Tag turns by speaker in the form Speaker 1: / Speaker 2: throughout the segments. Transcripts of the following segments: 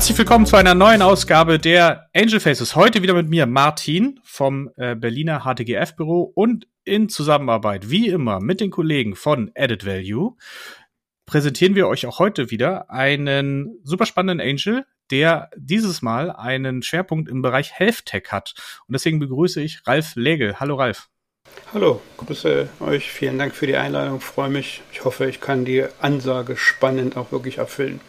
Speaker 1: Herzlich willkommen zu einer neuen Ausgabe der Angel Faces. Heute wieder mit mir Martin vom äh, Berliner HTGF Büro und in Zusammenarbeit wie immer mit den Kollegen von Added Value präsentieren wir euch auch heute wieder einen super spannenden Angel, der dieses Mal einen Schwerpunkt im Bereich Health Tech hat. Und deswegen begrüße ich Ralf Legel. Hallo Ralf.
Speaker 2: Hallo, grüße euch. Vielen Dank für die Einladung. Freue mich. Ich hoffe, ich kann die Ansage spannend auch wirklich erfüllen.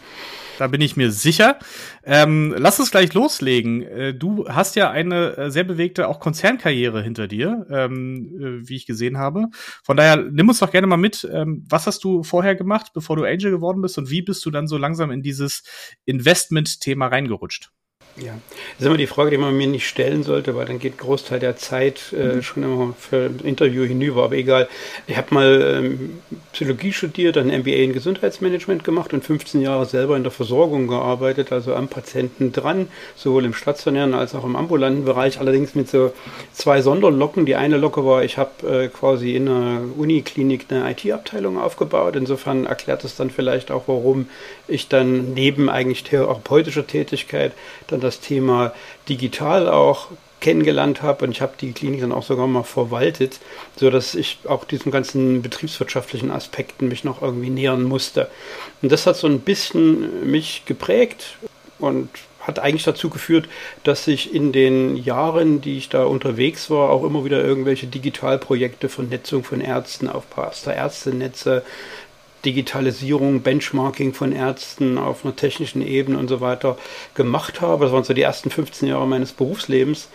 Speaker 1: Da bin ich mir sicher. Ähm, lass uns gleich loslegen. Äh, du hast ja eine äh, sehr bewegte auch Konzernkarriere hinter dir, ähm, äh, wie ich gesehen habe. Von daher nimm uns doch gerne mal mit. Ähm, was hast du vorher gemacht, bevor du Angel geworden bist und wie bist du dann so langsam in dieses Investment-Thema reingerutscht?
Speaker 2: Ja, das ist immer die Frage, die man mir nicht stellen sollte, weil dann geht Großteil der Zeit äh, mhm. schon immer für ein Interview hinüber. Aber egal, ich habe mal ähm, Psychologie studiert, ein MBA in Gesundheitsmanagement gemacht und 15 Jahre selber in der Versorgung gearbeitet, also am Patienten dran, sowohl im stationären als auch im ambulanten Bereich, allerdings mit so zwei Sonderlocken. Die eine Locke war, ich habe äh, quasi in einer Uniklinik eine IT-Abteilung aufgebaut. Insofern erklärt es dann vielleicht auch, warum ich dann neben eigentlich therapeutischer Tätigkeit dann das Thema digital auch kennengelernt habe und ich habe die Klinik dann auch sogar mal verwaltet, so dass ich auch diesen ganzen betriebswirtschaftlichen Aspekten mich noch irgendwie nähern musste. Und das hat so ein bisschen mich geprägt und hat eigentlich dazu geführt, dass ich in den Jahren, die ich da unterwegs war, auch immer wieder irgendwelche Digitalprojekte, Vernetzung von Ärzten auf Pastor Ärztenetze, Digitalisierung, Benchmarking von Ärzten auf einer technischen Ebene und so weiter gemacht habe. Das waren so die ersten 15 Jahre meines Berufslebens.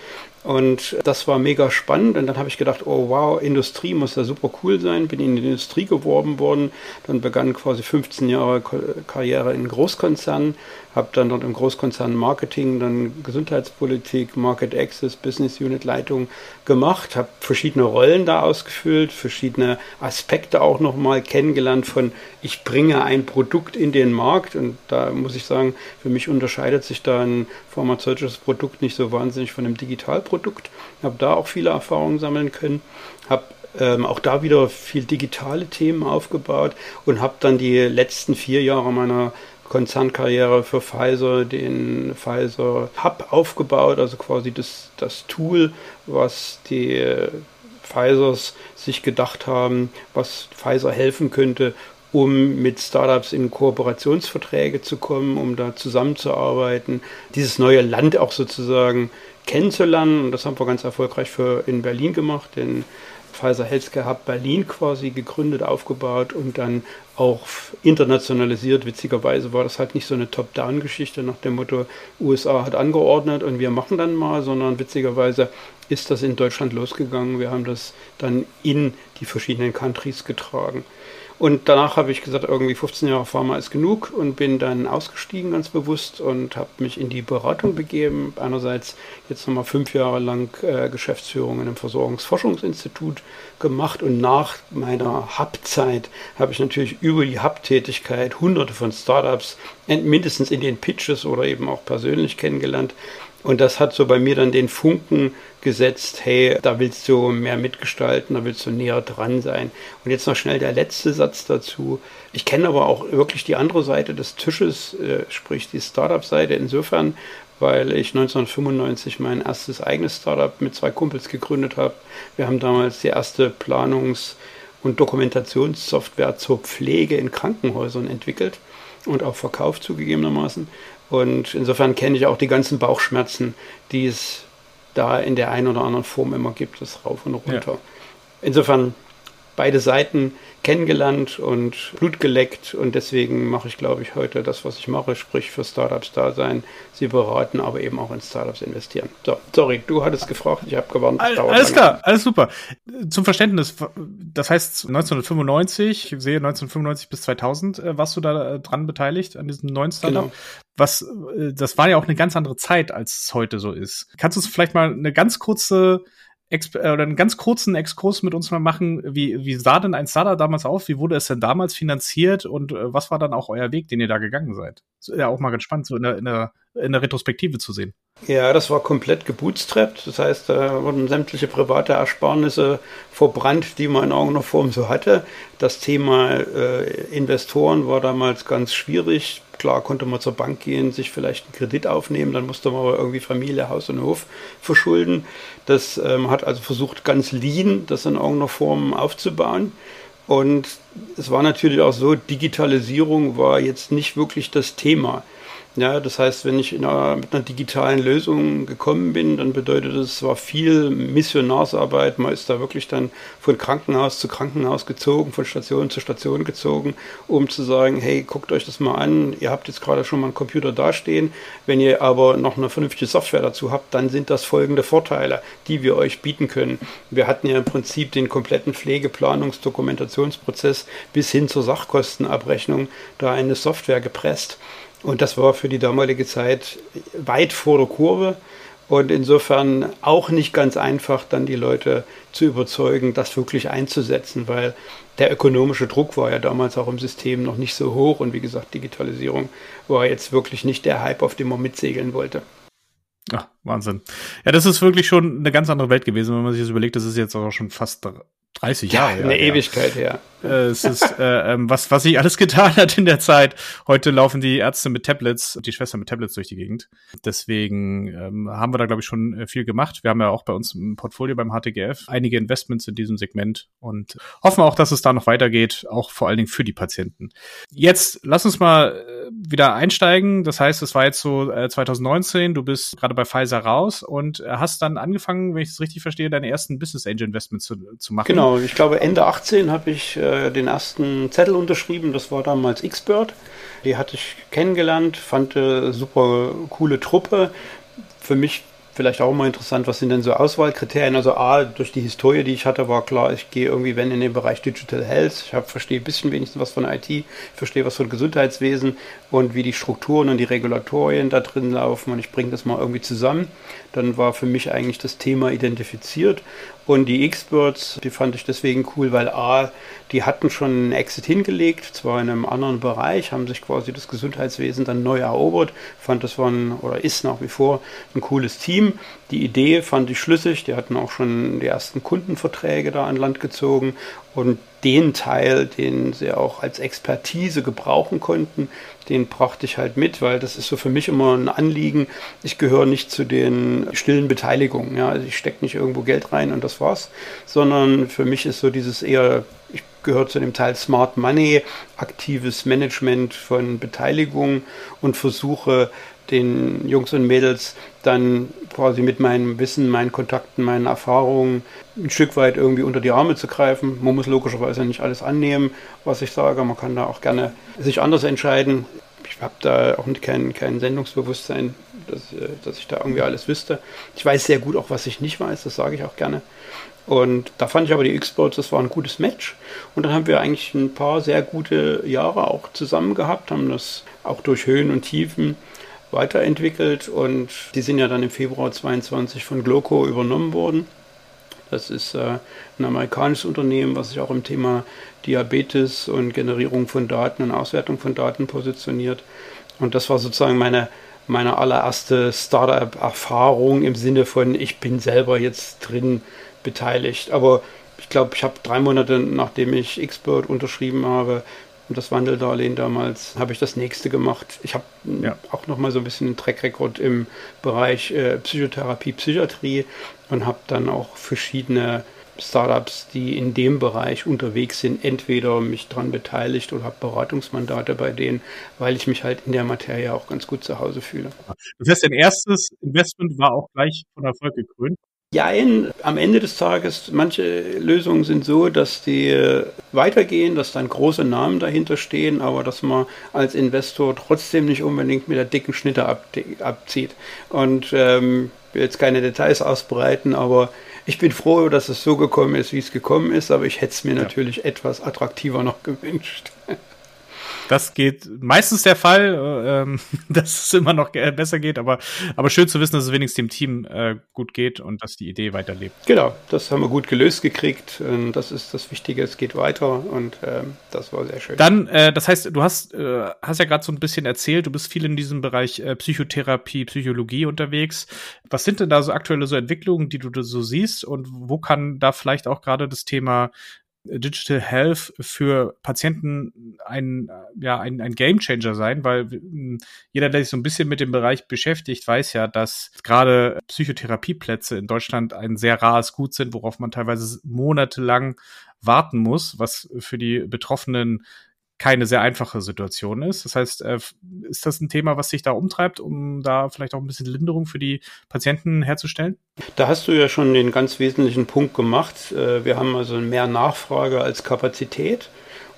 Speaker 2: Und das war mega spannend. Und dann habe ich gedacht, oh wow, Industrie muss ja super cool sein. Bin in die Industrie geworben worden. Dann begann quasi 15 Jahre Karriere in Großkonzernen habe dann dort im Großkonzern Marketing, dann Gesundheitspolitik, Market Access, Business Unit Leitung gemacht, habe verschiedene Rollen da ausgefüllt, verschiedene Aspekte auch nochmal kennengelernt von ich bringe ein Produkt in den Markt und da muss ich sagen, für mich unterscheidet sich da ein pharmazeutisches Produkt nicht so wahnsinnig von einem Digitalprodukt. Habe da auch viele Erfahrungen sammeln können, habe ähm, auch da wieder viel digitale Themen aufgebaut und habe dann die letzten vier Jahre meiner Konzernkarriere für Pfizer den Pfizer Hub aufgebaut, also quasi das, das Tool, was die Pfizers sich gedacht haben, was Pfizer helfen könnte, um mit Startups in Kooperationsverträge zu kommen, um da zusammenzuarbeiten, dieses neue Land auch sozusagen kennenzulernen. Und das haben wir ganz erfolgreich für in Berlin gemacht, den Pfizer Healthcare Hub Berlin quasi gegründet, aufgebaut und dann auch internationalisiert. Witzigerweise war das halt nicht so eine Top-Down-Geschichte nach dem Motto, USA hat angeordnet und wir machen dann mal, sondern witzigerweise ist das in Deutschland losgegangen. Wir haben das dann in die verschiedenen Countries getragen. Und danach habe ich gesagt, irgendwie 15 Jahre Pharma ist genug und bin dann ausgestiegen ganz bewusst und habe mich in die Beratung begeben. Einerseits jetzt nochmal fünf Jahre lang äh, Geschäftsführung in einem Versorgungsforschungsinstitut gemacht und nach meiner Hub-Zeit habe ich natürlich über die Hub-Tätigkeit hunderte von Startups mindestens in den Pitches oder eben auch persönlich kennengelernt. Und das hat so bei mir dann den Funken gesetzt, hey, da willst du mehr mitgestalten, da willst du näher dran sein. Und jetzt noch schnell der letzte Satz dazu. Ich kenne aber auch wirklich die andere Seite des Tisches, äh, sprich die Startup-Seite insofern, weil ich 1995 mein erstes eigenes Startup mit zwei Kumpels gegründet habe. Wir haben damals die erste Planungs- und Dokumentationssoftware zur Pflege in Krankenhäusern entwickelt und auch verkauft zugegebenermaßen. Und insofern kenne ich auch die ganzen Bauchschmerzen, die es da in der einen oder anderen Form immer gibt, das rauf und runter. Ja. Insofern beide Seiten kennengelernt und Blut geleckt und deswegen mache ich, glaube ich, heute das, was ich mache, sprich für Startups da sein, sie beraten, aber eben auch in Startups investieren. So, sorry, du hattest gefragt, ich habe gewarnt.
Speaker 1: All, alles klar, alles super. Zum Verständnis, das heißt 1995, ich sehe 1995 bis 2000 äh, warst du da äh, dran beteiligt an diesem neuen Startup. Genau. Was, äh, das war ja auch eine ganz andere Zeit, als es heute so ist. Kannst du uns vielleicht mal eine ganz kurze Äh, oder einen ganz kurzen Exkurs mit uns mal machen. Wie, wie sah denn ein Startup damals aus? Wie wurde es denn damals finanziert und äh, was war dann auch euer Weg, den ihr da gegangen seid? Ist ja auch mal ganz spannend, so in der, in der, in der Retrospektive zu sehen.
Speaker 2: Ja, das war komplett gebootstrapped. Das heißt, da wurden sämtliche private Ersparnisse verbrannt, die man in irgendeiner Form so hatte. Das Thema äh, Investoren war damals ganz schwierig. Klar konnte man zur Bank gehen, sich vielleicht einen Kredit aufnehmen, dann musste man aber irgendwie Familie, Haus und Hof verschulden. Das ähm, hat also versucht, ganz lean das in irgendeiner Form aufzubauen. Und es war natürlich auch so, Digitalisierung war jetzt nicht wirklich das Thema. Ja, das heißt, wenn ich einer, mit einer digitalen Lösung gekommen bin, dann bedeutet es, es war viel Missionarsarbeit. Man ist da wirklich dann von Krankenhaus zu Krankenhaus gezogen, von Station zu Station gezogen, um zu sagen, hey, guckt euch das mal an. Ihr habt jetzt gerade schon mal einen Computer dastehen. Wenn ihr aber noch eine vernünftige Software dazu habt, dann sind das folgende Vorteile, die wir euch bieten können. Wir hatten ja im Prinzip den kompletten Pflegeplanungs-Dokumentationsprozess bis hin zur Sachkostenabrechnung da eine Software gepresst. Und das war für die damalige Zeit weit vor der Kurve und insofern auch nicht ganz einfach, dann die Leute zu überzeugen, das wirklich einzusetzen, weil der ökonomische Druck war ja damals auch im System noch nicht so hoch und wie gesagt, Digitalisierung war jetzt wirklich nicht der Hype, auf dem man mitsegeln wollte.
Speaker 1: Ach, Wahnsinn. Ja, das ist wirklich schon eine ganz andere Welt gewesen, wenn man sich das überlegt, das ist jetzt auch schon fast 30 Jahre. Ja,
Speaker 2: eine ja. Ewigkeit her.
Speaker 1: Äh, es ist, äh, ähm, was, was sich alles getan hat in der Zeit. Heute laufen die Ärzte mit Tablets und die Schwestern mit Tablets durch die Gegend. Deswegen ähm, haben wir da, glaube ich, schon äh, viel gemacht. Wir haben ja auch bei uns im Portfolio beim HTGF einige Investments in diesem Segment und hoffen auch, dass es da noch weitergeht, auch vor allen Dingen für die Patienten. Jetzt lass uns mal äh, wieder einsteigen. Das heißt, es war jetzt so äh, 2019, du bist gerade bei Pfizer raus und hast dann angefangen, wenn ich es richtig verstehe, deine ersten Business Angel Investments zu, zu machen.
Speaker 2: Genau, ich glaube Ende 18 habe ich äh, äh, den ersten Zettel unterschrieben. Das war damals Xbird. Die hatte ich kennengelernt, fand eine super coole Truppe. Für mich vielleicht auch mal interessant, was sind denn so Auswahlkriterien? Also A, durch die Historie, die ich hatte, war klar, ich gehe irgendwie, wenn in den Bereich Digital Health. Ich hab, verstehe ein bisschen wenigstens was von IT, verstehe was von Gesundheitswesen und wie die Strukturen und die Regulatorien da drin laufen und ich bringe das mal irgendwie zusammen. Dann war für mich eigentlich das Thema identifiziert und die Experts, die fand ich deswegen cool, weil A, die hatten schon einen Exit hingelegt, zwar in einem anderen Bereich, haben sich quasi das Gesundheitswesen dann neu erobert. Fand das war ein, oder ist nach wie vor ein cooles Team. Die Idee fand ich schlüssig, die hatten auch schon die ersten Kundenverträge da an Land gezogen und den Teil, den sie auch als Expertise gebrauchen konnten, den brachte ich halt mit, weil das ist so für mich immer ein Anliegen. Ich gehöre nicht zu den stillen Beteiligungen. Ja? Also ich stecke nicht irgendwo Geld rein und das war's, sondern für mich ist so dieses eher, ich gehöre zu dem Teil Smart Money, aktives Management von Beteiligung und versuche den Jungs und Mädels dann quasi mit meinem Wissen, meinen Kontakten, meinen Erfahrungen ein Stück weit irgendwie unter die Arme zu greifen. Man muss logischerweise nicht alles annehmen, was ich sage. Man kann da auch gerne sich anders entscheiden. Ich habe da auch kein, kein Sendungsbewusstsein, dass, äh, dass ich da irgendwie alles wüsste. Ich weiß sehr gut auch, was ich nicht weiß, das sage ich auch gerne. Und da fand ich aber die X-Boats, das war ein gutes Match. Und dann haben wir eigentlich ein paar sehr gute Jahre auch zusammen gehabt, haben das auch durch Höhen und Tiefen weiterentwickelt und die sind ja dann im Februar 22 von Gloco übernommen worden. Das ist äh, ein amerikanisches Unternehmen, was sich auch im Thema Diabetes und Generierung von Daten und Auswertung von Daten positioniert. Und das war sozusagen meine, meine allererste Startup-Erfahrung im Sinne von, ich bin selber jetzt drin beteiligt. Aber ich glaube, ich habe drei Monate nachdem ich Xbird unterschrieben habe, und das Wandeldarlehen damals, habe ich das nächste gemacht. Ich habe ja. auch noch mal so ein bisschen einen Track-Record im Bereich äh, Psychotherapie, Psychiatrie und habe dann auch verschiedene Startups, die in dem Bereich unterwegs sind, entweder mich daran beteiligt oder habe Beratungsmandate bei denen, weil ich mich halt in der Materie auch ganz gut zu Hause fühle.
Speaker 1: Das heißt, dein erstes Investment war auch gleich von Erfolg gekrönt?
Speaker 2: Jein, am Ende des Tages, manche Lösungen sind so, dass die weitergehen, dass dann große Namen dahinter stehen, aber dass man als Investor trotzdem nicht unbedingt mit der dicken Schnitte abzieht. Und ähm, will jetzt keine Details ausbreiten, aber ich bin froh, dass es so gekommen ist, wie es gekommen ist, aber ich hätte es mir ja. natürlich etwas attraktiver noch gewünscht.
Speaker 1: Das geht meistens der Fall, äh, ähm, dass es immer noch besser geht, aber, aber schön zu wissen, dass es wenigstens dem Team äh, gut geht und dass die Idee weiterlebt.
Speaker 2: Genau, das haben wir gut gelöst gekriegt. Und das ist das Wichtige, es geht weiter und ähm, das war sehr schön.
Speaker 1: Dann, äh, das heißt, du hast, äh, hast ja gerade so ein bisschen erzählt, du bist viel in diesem Bereich äh, Psychotherapie, Psychologie unterwegs. Was sind denn da so aktuelle so Entwicklungen, die du so siehst und wo kann da vielleicht auch gerade das Thema Digital Health für Patienten ein, ja, ein, ein Game Changer sein, weil hm, jeder, der sich so ein bisschen mit dem Bereich beschäftigt, weiß ja, dass gerade Psychotherapieplätze in Deutschland ein sehr rares Gut sind, worauf man teilweise monatelang warten muss, was für die Betroffenen keine sehr einfache Situation ist. Das heißt, äh, ist das ein Thema, was sich da umtreibt, um da vielleicht auch ein bisschen Linderung für die Patienten herzustellen?
Speaker 2: Da hast du ja schon den ganz wesentlichen Punkt gemacht. Äh, wir haben also mehr Nachfrage als Kapazität.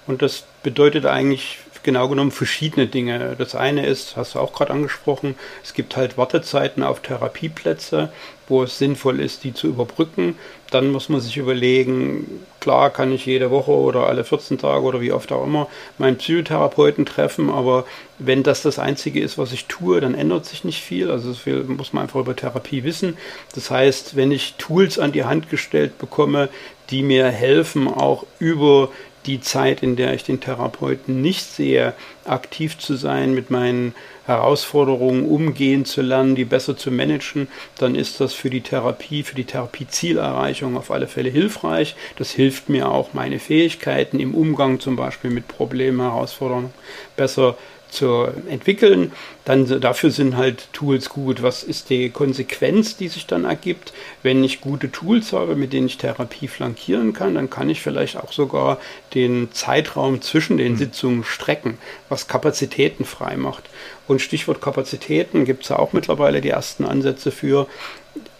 Speaker 2: Und das bedeutet eigentlich genau genommen verschiedene Dinge. Das eine ist, hast du auch gerade angesprochen, es gibt halt Wartezeiten auf Therapieplätze, wo es sinnvoll ist, die zu überbrücken. Dann muss man sich überlegen, klar kann ich jede Woche oder alle 14 Tage oder wie oft auch immer meinen Psychotherapeuten treffen, aber wenn das das Einzige ist, was ich tue, dann ändert sich nicht viel. Also so viel muss man einfach über Therapie wissen. Das heißt, wenn ich Tools an die Hand gestellt bekomme, die mir helfen, auch über die Zeit, in der ich den Therapeuten nicht sehe, aktiv zu sein, mit meinen Herausforderungen umgehen zu lernen, die besser zu managen, dann ist das für die Therapie, für die Therapiezielerreichung auf alle Fälle hilfreich. Das hilft mir auch, meine Fähigkeiten im Umgang zum Beispiel mit Problemen, Herausforderungen besser zu zu entwickeln. Dann dafür sind halt Tools gut. Was ist die Konsequenz, die sich dann ergibt? Wenn ich gute Tools habe, mit denen ich Therapie flankieren kann, dann kann ich vielleicht auch sogar den Zeitraum zwischen den mhm. Sitzungen strecken, was Kapazitäten frei macht. Und Stichwort Kapazitäten gibt es ja auch mittlerweile die ersten Ansätze für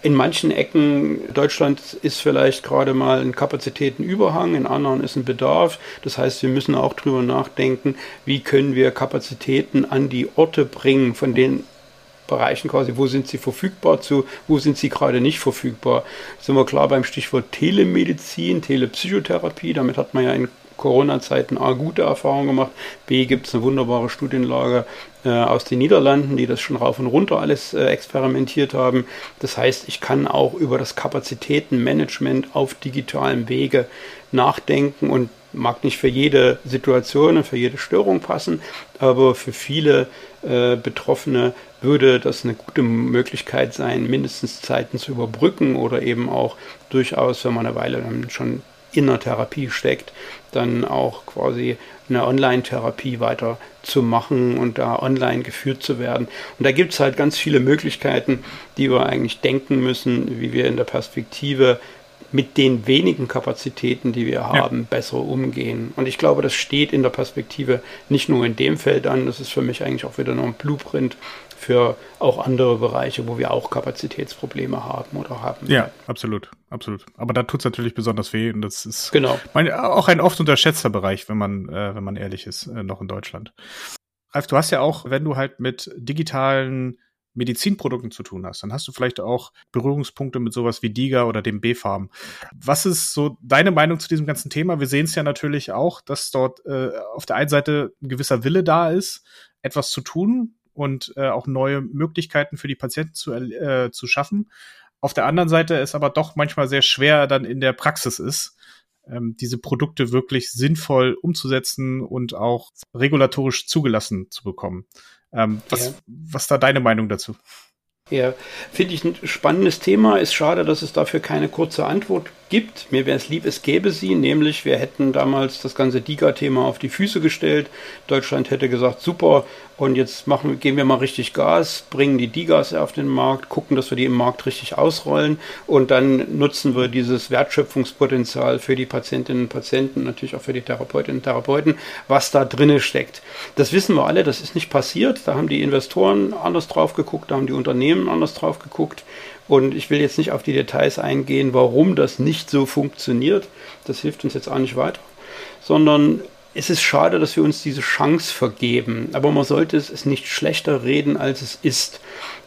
Speaker 2: in manchen Ecken Deutschlands ist vielleicht gerade mal ein Kapazitätenüberhang, in anderen ist ein Bedarf. Das heißt, wir müssen auch drüber nachdenken, wie können wir Kapazitäten an die Orte bringen, von den Bereichen quasi, wo sind sie verfügbar zu, wo sind sie gerade nicht verfügbar. Sind wir klar beim Stichwort Telemedizin, Telepsychotherapie, damit hat man ja in Corona-Zeiten A gute Erfahrungen gemacht, B gibt es eine wunderbare Studienlage äh, aus den Niederlanden, die das schon rauf und runter alles äh, experimentiert haben. Das heißt, ich kann auch über das Kapazitätenmanagement auf digitalem Wege nachdenken und mag nicht für jede Situation und für jede Störung passen, aber für viele äh, Betroffene würde das eine gute Möglichkeit sein, mindestens Zeiten zu überbrücken oder eben auch durchaus, wenn man eine Weile dann schon in der Therapie steckt, dann auch quasi eine Online-Therapie weiter zu machen und da online geführt zu werden. Und da gibt es halt ganz viele Möglichkeiten, die wir eigentlich denken müssen, wie wir in der Perspektive mit den wenigen Kapazitäten, die wir haben, ja. besser umgehen. Und ich glaube, das steht in der Perspektive nicht nur in dem Feld an, das ist für mich eigentlich auch wieder noch ein Blueprint für auch andere Bereiche, wo wir auch Kapazitätsprobleme haben oder haben.
Speaker 1: Ja, absolut, absolut. Aber da tut es natürlich besonders weh und das ist genau. mein, auch ein oft unterschätzter Bereich, wenn man, äh, wenn man ehrlich ist, äh, noch in Deutschland. Ralf, du hast ja auch, wenn du halt mit digitalen Medizinprodukten zu tun hast, dann hast du vielleicht auch Berührungspunkte mit sowas wie DIGA oder dem B-Farm. Was ist so deine Meinung zu diesem ganzen Thema? Wir sehen es ja natürlich auch, dass dort äh, auf der einen Seite ein gewisser Wille da ist, etwas zu tun, und äh, auch neue Möglichkeiten für die Patienten zu, äh, zu schaffen. Auf der anderen Seite ist aber doch manchmal sehr schwer dann in der Praxis ist, ähm, diese Produkte wirklich sinnvoll umzusetzen und auch regulatorisch zugelassen zu bekommen. Ähm, was, ja. was da deine Meinung dazu?
Speaker 2: Ja, finde ich ein spannendes Thema. Ist schade, dass es dafür keine kurze Antwort gibt. Mir wäre es lieb, es gäbe sie, nämlich wir hätten damals das ganze DIGA-Thema auf die Füße gestellt. Deutschland hätte gesagt, super, und jetzt machen, geben wir mal richtig Gas, bringen die DIGAs auf den Markt, gucken, dass wir die im Markt richtig ausrollen und dann nutzen wir dieses Wertschöpfungspotenzial für die Patientinnen und Patienten, natürlich auch für die Therapeutinnen und Therapeuten, was da drinne steckt. Das wissen wir alle, das ist nicht passiert. Da haben die Investoren anders drauf geguckt, da haben die Unternehmen anders drauf geguckt. Und ich will jetzt nicht auf die Details eingehen, warum das nicht so funktioniert. Das hilft uns jetzt auch nicht weiter. Sondern es ist schade, dass wir uns diese Chance vergeben. Aber man sollte es nicht schlechter reden, als es ist.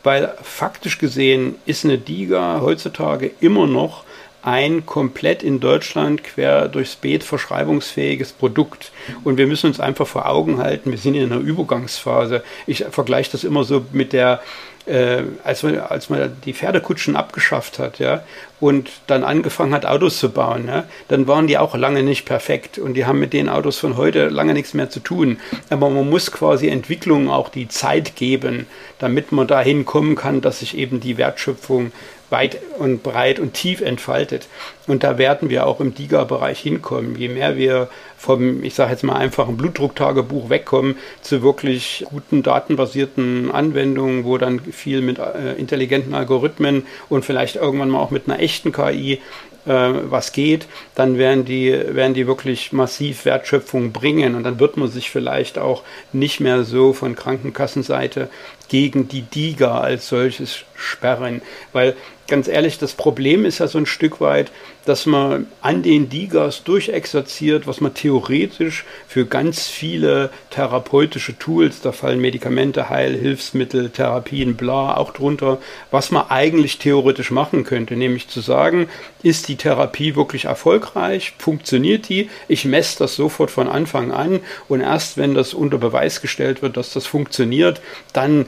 Speaker 2: Weil faktisch gesehen ist eine Diga heutzutage immer noch ein komplett in Deutschland quer durchs Beet verschreibungsfähiges Produkt. Und wir müssen uns einfach vor Augen halten, wir sind in einer Übergangsphase. Ich vergleiche das immer so mit der äh, als, man, als man die Pferdekutschen abgeschafft hat, ja, und dann angefangen hat, Autos zu bauen, ja, dann waren die auch lange nicht perfekt und die haben mit den Autos von heute lange nichts mehr zu tun. Aber man muss quasi Entwicklungen auch die Zeit geben, damit man dahin kommen kann, dass sich eben die Wertschöpfung weit und breit und tief entfaltet. Und da werden wir auch im DIGA-Bereich hinkommen. Je mehr wir vom, ich sage jetzt mal, einfachen Blutdrucktagebuch wegkommen zu wirklich guten datenbasierten Anwendungen, wo dann viel mit äh, intelligenten Algorithmen und vielleicht irgendwann mal auch mit einer echten KI äh, was geht, dann werden die, werden die wirklich massiv Wertschöpfung bringen und dann wird man sich vielleicht auch nicht mehr so von Krankenkassenseite gegen die DIGA als solches sperren, weil ganz ehrlich, das Problem ist ja so ein Stück weit, dass man an den Digas durchexerziert, was man theoretisch für ganz viele therapeutische Tools, da fallen Medikamente, Heilhilfsmittel, Therapien, bla, auch drunter, was man eigentlich theoretisch machen könnte, nämlich zu sagen, ist die Therapie wirklich erfolgreich, funktioniert die, ich messe das sofort von Anfang an und erst wenn das unter Beweis gestellt wird, dass das funktioniert, dann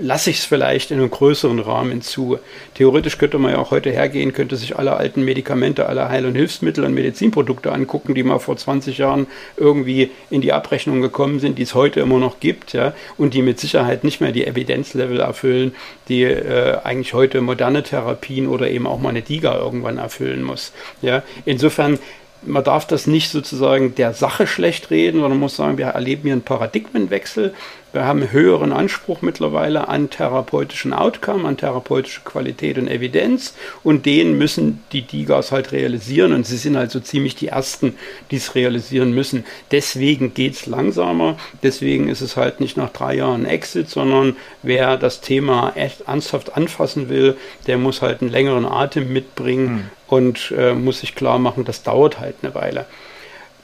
Speaker 2: lasse ich es vielleicht in einem größeren Rahmen zu. Theoretisch könnte man ja auch heute hergehen, könnte sich alle alten Medikamente, alle Heil- und Hilfsmittel und Medizinprodukte angucken, die mal vor 20 Jahren irgendwie in die Abrechnung gekommen sind, die es heute immer noch gibt, ja, und die mit Sicherheit nicht mehr die Evidenzlevel erfüllen, die äh, eigentlich heute moderne Therapien oder eben auch mal eine DIGA irgendwann erfüllen muss. Ja. Insofern man darf das nicht sozusagen der Sache schlecht reden, sondern muss sagen, wir erleben hier einen Paradigmenwechsel. Wir haben einen höheren Anspruch mittlerweile an therapeutischen Outcome, an therapeutische Qualität und Evidenz und den müssen die DIGAs halt realisieren und sie sind halt so ziemlich die Ersten, die es realisieren müssen. Deswegen geht es langsamer, deswegen ist es halt nicht nach drei Jahren Exit, sondern wer das Thema echt ernsthaft anfassen will, der muss halt einen längeren Atem mitbringen hm. und äh, muss sich klar machen, das dauert halt eine Weile.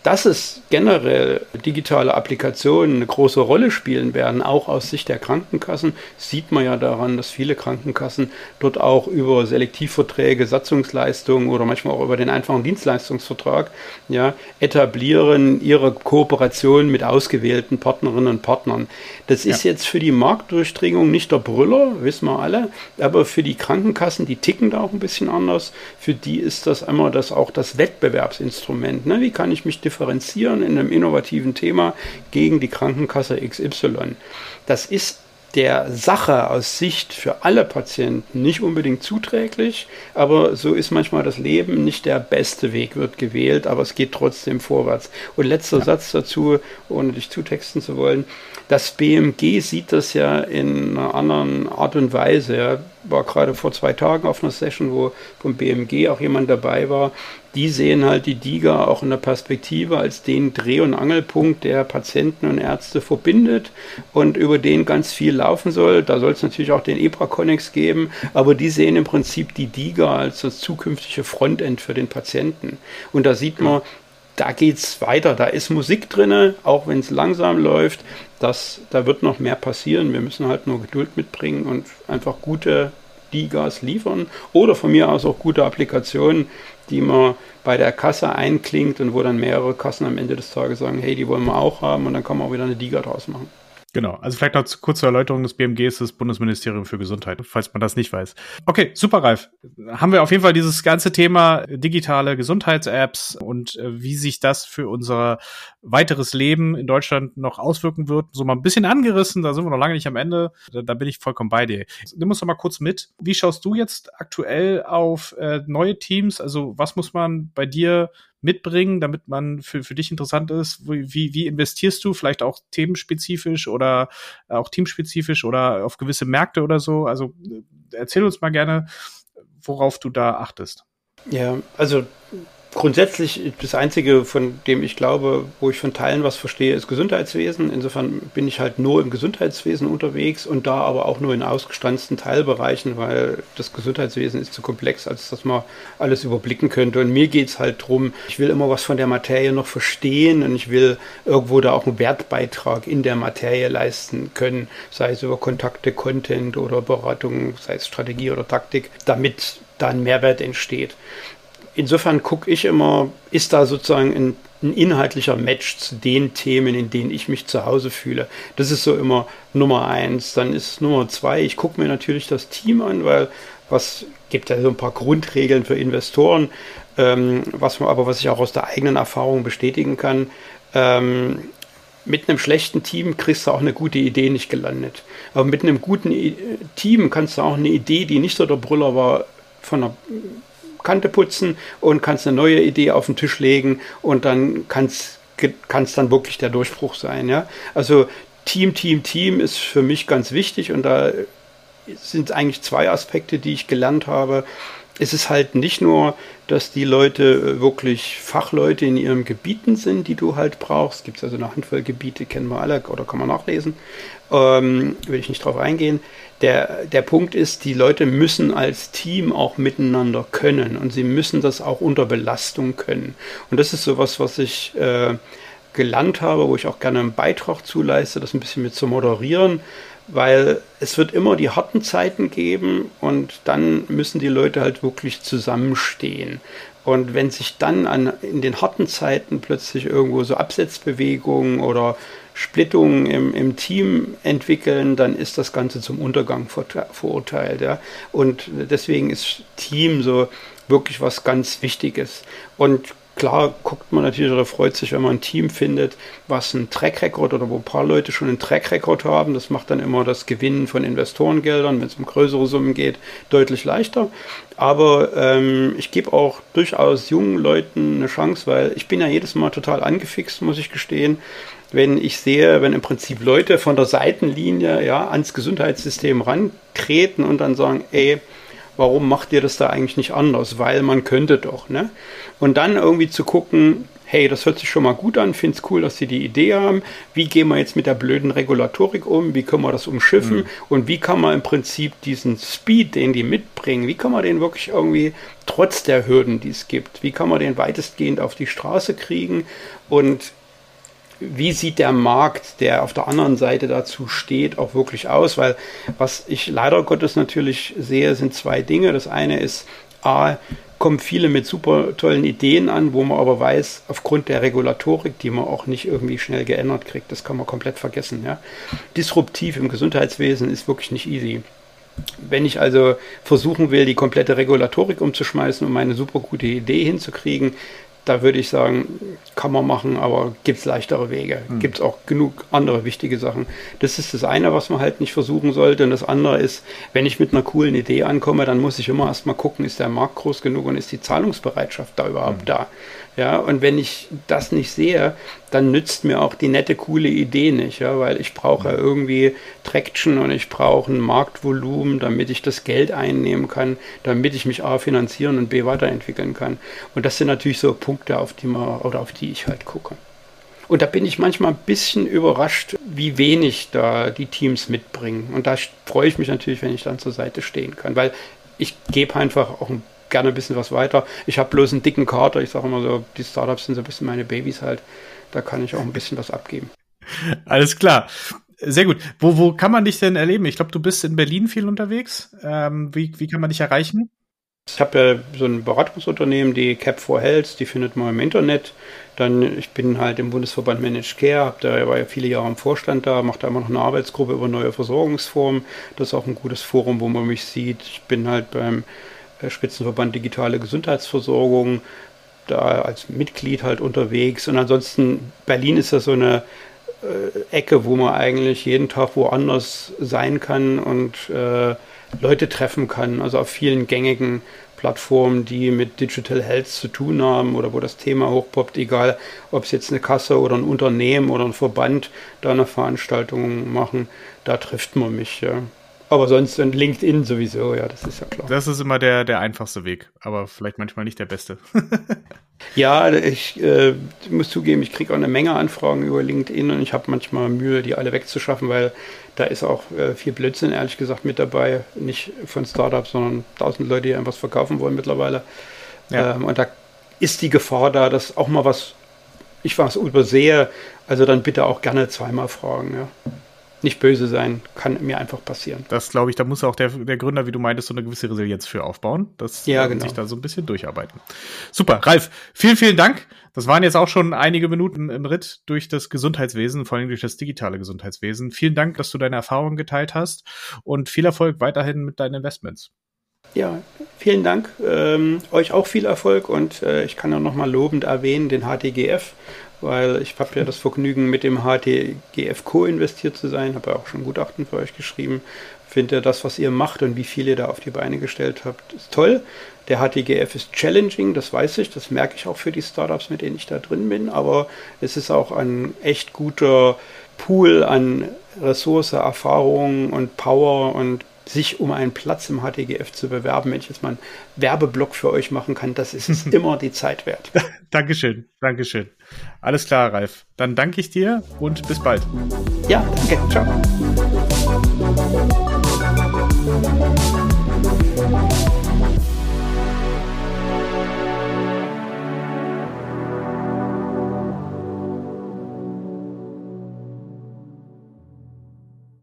Speaker 2: Dass es generell digitale Applikationen eine große Rolle spielen werden, auch aus Sicht der Krankenkassen, sieht man ja daran, dass viele Krankenkassen dort auch über Selektivverträge, Satzungsleistungen oder manchmal auch über den einfachen Dienstleistungsvertrag ja, etablieren ihre Kooperation mit ausgewählten Partnerinnen und Partnern. Das ist ja. jetzt für die Marktdurchdringung nicht der Brüller, wissen wir alle, aber für die Krankenkassen, die ticken da auch ein bisschen anders, für die ist das einmal das auch das Wettbewerbsinstrument. Ne? Wie kann ich mich differenzieren? Differenzieren in einem innovativen Thema gegen die Krankenkasse XY. Das ist der Sache aus Sicht für alle Patienten nicht unbedingt zuträglich, aber so ist manchmal das Leben. Nicht der beste Weg wird gewählt, aber es geht trotzdem vorwärts. Und letzter ja. Satz dazu, ohne dich zutexten zu wollen. Das BMG sieht das ja in einer anderen Art und Weise. Ja. War gerade vor zwei Tagen auf einer Session, wo vom BMG auch jemand dabei war, die sehen halt die DIGA auch in der Perspektive als den Dreh- und Angelpunkt, der Patienten und Ärzte verbindet und über den ganz viel laufen soll. Da soll es natürlich auch den EBRA-Connex geben, aber die sehen im Prinzip die DIGA als das zukünftige Frontend für den Patienten. Und da sieht man, da geht es weiter, da ist Musik drin, auch wenn es langsam läuft. Das, da wird noch mehr passieren. Wir müssen halt nur Geduld mitbringen und einfach gute Digas liefern oder von mir aus auch gute Applikationen, die man bei der Kasse einklingt und wo dann mehrere Kassen am Ende des Tages sagen, hey, die wollen wir auch haben und dann kann man auch wieder eine Diga draus machen.
Speaker 1: Genau, also vielleicht noch kurz zur Erläuterung des BMGs, das Bundesministerium für Gesundheit, falls man das nicht weiß. Okay, super, Ralf. Haben wir auf jeden Fall dieses ganze Thema digitale Gesundheits-Apps und äh, wie sich das für unser weiteres Leben in Deutschland noch auswirken wird, so mal ein bisschen angerissen, da sind wir noch lange nicht am Ende, da, da bin ich vollkommen bei dir. Nimm uns doch mal kurz mit. Wie schaust du jetzt aktuell auf äh, neue Teams? Also was muss man bei dir mitbringen, damit man für, für dich interessant ist? Wie, wie investierst du? Vielleicht auch themenspezifisch oder auch teamspezifisch oder auf gewisse Märkte oder so? Also erzähl uns mal gerne, worauf du da achtest.
Speaker 2: Ja, also grundsätzlich das Einzige, von dem ich glaube, wo ich von Teilen was verstehe, ist Gesundheitswesen. Insofern bin ich halt nur im Gesundheitswesen unterwegs und da aber auch nur in ausgestanzten Teilbereichen, weil das Gesundheitswesen ist zu komplex, als dass man alles überblicken könnte. Und mir geht es halt darum, ich will immer was von der Materie noch verstehen und ich will irgendwo da auch einen Wertbeitrag in der Materie leisten können, sei es über Kontakte, Content oder Beratung, sei es Strategie oder Taktik, damit da ein Mehrwert entsteht insofern gucke ich immer, ist da sozusagen ein, ein, inhaltlicher Match zu den Themen, in denen ich mich zu Hause fühle. Das ist so immer Nummer eins. Dann ist Nummer zwei, ich gucke mir natürlich das Team an, weil was gibt ja so ein paar Grundregeln für Investoren, ähm, was man aber was ich auch aus der eigenen Erfahrung bestätigen kann. Ähm, mit einem schlechten Team kriegst du auch eine gute Idee nicht gelandet. Aber mit einem guten Team kannst du auch eine Idee, die nicht so der Brüller war, von der Kante putzen und kannst eine neue Idee auf den Tisch legen und dann kann es dann wirklich der Durchbruch sein. Ja? Also Team, Team, Team ist für mich ganz wichtig und da sind eigentlich zwei Aspekte, die ich gelernt habe. Es ist halt nicht nur, dass die Leute wirklich Fachleute in ihren Gebieten sind, die du halt brauchst. Es gibt also eine Handvoll Gebiete, kennen wir alle oder kann man nachlesen. Ähm, will ich nicht drauf eingehen. Der, der Punkt ist, die Leute müssen als Team auch miteinander können und sie müssen das auch unter Belastung können. Und das ist sowas, was ich äh, gelernt habe, wo ich auch gerne einen Beitrag zuleiste, das ein bisschen mit zu moderieren, weil es wird immer die harten Zeiten geben und dann müssen die Leute halt wirklich zusammenstehen. Und wenn sich dann an, in den harten Zeiten plötzlich irgendwo so Absetzbewegungen oder Splittungen im, im Team entwickeln, dann ist das Ganze zum Untergang verurteilt. Ja? Und deswegen ist Team so wirklich was ganz Wichtiges. Und Klar guckt man natürlich oder freut sich, wenn man ein Team findet, was einen Track Record oder wo ein paar Leute schon einen Track Record haben. Das macht dann immer das Gewinnen von Investorengeldern, wenn es um größere Summen geht, deutlich leichter. Aber ähm, ich gebe auch durchaus jungen Leuten eine Chance, weil ich bin ja jedes Mal total angefixt, muss ich gestehen, wenn ich sehe, wenn im Prinzip Leute von der Seitenlinie ja ans Gesundheitssystem rantreten und dann sagen, ey, warum macht ihr das da eigentlich nicht anders? Weil man könnte doch, ne? Und dann irgendwie zu gucken, hey, das hört sich schon mal gut an, finde es cool, dass sie die Idee haben. Wie gehen wir jetzt mit der blöden Regulatorik um? Wie können wir das umschiffen? Mhm. Und wie kann man im Prinzip diesen Speed, den die mitbringen, wie kann man den wirklich irgendwie trotz der Hürden, die es gibt, wie kann man den weitestgehend auf die Straße kriegen? Und wie sieht der Markt, der auf der anderen Seite dazu steht, auch wirklich aus? Weil was ich leider Gottes natürlich sehe, sind zwei Dinge. Das eine ist, A, kommen viele mit super tollen Ideen an, wo man aber weiß, aufgrund der Regulatorik, die man auch nicht irgendwie schnell geändert kriegt, das kann man komplett vergessen. Ja? Disruptiv im Gesundheitswesen ist wirklich nicht easy. Wenn ich also versuchen will, die komplette Regulatorik umzuschmeißen, um eine super gute Idee hinzukriegen, da würde ich sagen, kann man machen, aber gibt es leichtere Wege. Mhm. Gibt es auch genug andere wichtige Sachen. Das ist das eine, was man halt nicht versuchen sollte. Und das andere ist, wenn ich mit einer coolen Idee ankomme, dann muss ich immer erstmal gucken, ist der Markt groß genug und ist die Zahlungsbereitschaft da überhaupt mhm. da. Ja, und wenn ich das nicht sehe, dann nützt mir auch die nette, coole Idee nicht, ja, weil ich brauche mhm. irgendwie Traction und ich brauche ein Marktvolumen, damit ich das Geld einnehmen kann, damit ich mich A finanzieren und B weiterentwickeln kann. Und das sind natürlich so Punkte, auf die man oder auf die ich halt gucke. Und da bin ich manchmal ein bisschen überrascht, wie wenig da die Teams mitbringen. Und da freue ich mich natürlich, wenn ich dann zur Seite stehen kann, weil ich gebe einfach auch ein gerne ein bisschen was weiter. Ich habe bloß einen dicken Kater. Ich sage immer so, die Startups sind so ein bisschen meine Babys halt. Da kann ich auch ein bisschen was abgeben.
Speaker 1: Alles klar. Sehr gut. Wo, wo kann man dich denn erleben? Ich glaube, du bist in Berlin viel unterwegs. Ähm, wie, wie kann man dich erreichen?
Speaker 2: Ich habe ja so ein Beratungsunternehmen, die Cap4 Health, die findet man im Internet. Dann, ich bin halt im Bundesverband Managed Care, habe da war ja viele Jahre im Vorstand da, mache da immer noch eine Arbeitsgruppe über neue Versorgungsformen. Das ist auch ein gutes Forum, wo man mich sieht. Ich bin halt beim äh, Spitzenverband Digitale Gesundheitsversorgung, da als Mitglied halt unterwegs. Und ansonsten, Berlin ist ja so eine äh, Ecke, wo man eigentlich jeden Tag woanders sein kann und äh, Leute treffen kann. Also auf vielen gängigen Plattformen, die mit Digital Health zu tun haben oder wo das Thema hochpoppt, egal ob es jetzt eine Kasse oder ein Unternehmen oder ein Verband da eine Veranstaltung machen, da trifft man mich. Ja. Aber sonst und LinkedIn sowieso, ja, das ist ja klar.
Speaker 1: Das ist immer der, der einfachste Weg, aber vielleicht manchmal nicht der beste.
Speaker 2: ja, ich äh, muss zugeben, ich kriege auch eine Menge Anfragen über LinkedIn und ich habe manchmal Mühe, die alle wegzuschaffen, weil da ist auch äh, viel Blödsinn, ehrlich gesagt, mit dabei. Nicht von Startups, sondern tausend Leute, die einem was verkaufen wollen mittlerweile. Ja. Ähm, und da ist die Gefahr da, dass auch mal was, ich was übersehe, also dann bitte auch gerne zweimal fragen, ja nicht böse sein, kann mir einfach passieren.
Speaker 1: Das glaube ich, da muss auch der, der Gründer, wie du meintest, so eine gewisse Resilienz für aufbauen. Das ja, genau. sich da so ein bisschen durcharbeiten. Super, Ralf, vielen, vielen Dank. Das waren jetzt auch schon einige Minuten im Ritt durch das Gesundheitswesen, vor allem durch das digitale Gesundheitswesen. Vielen Dank, dass du deine Erfahrungen geteilt hast und viel Erfolg weiterhin mit deinen Investments.
Speaker 2: Ja, vielen Dank. Ähm, euch auch viel Erfolg und äh, ich kann auch nochmal lobend erwähnen den HTGF, weil ich habe ja das Vergnügen, mit dem HTGF co-investiert zu sein, habe ja auch schon Gutachten für euch geschrieben. Finde das, was ihr macht und wie viel ihr da auf die Beine gestellt habt, ist toll. Der HTGF ist challenging, das weiß ich, das merke ich auch für die Startups, mit denen ich da drin bin, aber es ist auch ein echt guter Pool an Ressource, Erfahrung und Power und sich um einen Platz im HTGF zu bewerben, wenn ich jetzt mal einen Werbeblock für euch machen kann, das ist es immer die Zeit wert.
Speaker 1: Dankeschön, Dankeschön. Alles klar, Ralf. Dann danke ich dir und bis bald.
Speaker 2: Ja, danke. Ciao.